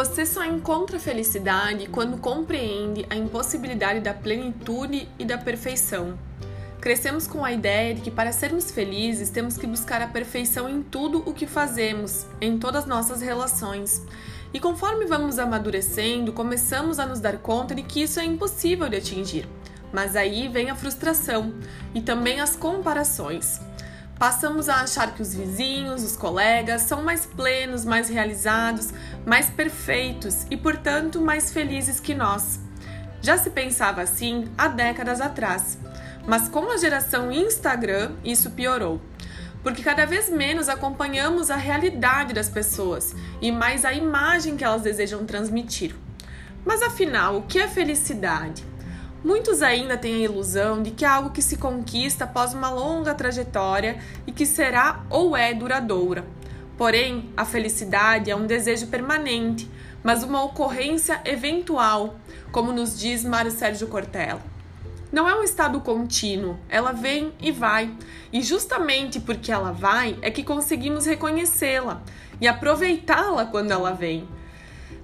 Você só encontra felicidade quando compreende a impossibilidade da plenitude e da perfeição. Crescemos com a ideia de que para sermos felizes temos que buscar a perfeição em tudo o que fazemos, em todas nossas relações. E conforme vamos amadurecendo, começamos a nos dar conta de que isso é impossível de atingir. Mas aí vem a frustração e também as comparações passamos a achar que os vizinhos, os colegas são mais plenos, mais realizados, mais perfeitos e, portanto, mais felizes que nós. Já se pensava assim há décadas atrás, mas com a geração Instagram isso piorou. Porque cada vez menos acompanhamos a realidade das pessoas e mais a imagem que elas desejam transmitir. Mas afinal, o que é felicidade? Muitos ainda têm a ilusão de que é algo que se conquista após uma longa trajetória e que será ou é duradoura. Porém, a felicidade é um desejo permanente, mas uma ocorrência eventual, como nos diz Mário Sérgio Cortella. Não é um estado contínuo, ela vem e vai, e justamente porque ela vai é que conseguimos reconhecê-la e aproveitá-la quando ela vem.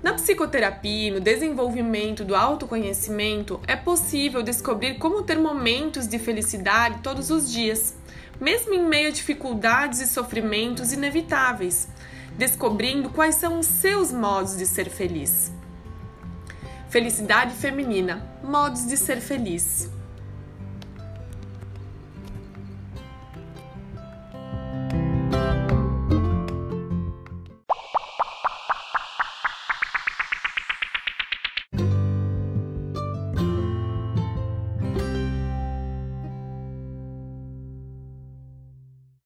Na psicoterapia e no desenvolvimento do autoconhecimento, é possível descobrir como ter momentos de felicidade todos os dias, mesmo em meio a dificuldades e sofrimentos inevitáveis, descobrindo quais são os seus modos de ser feliz. Felicidade feminina modos de ser feliz.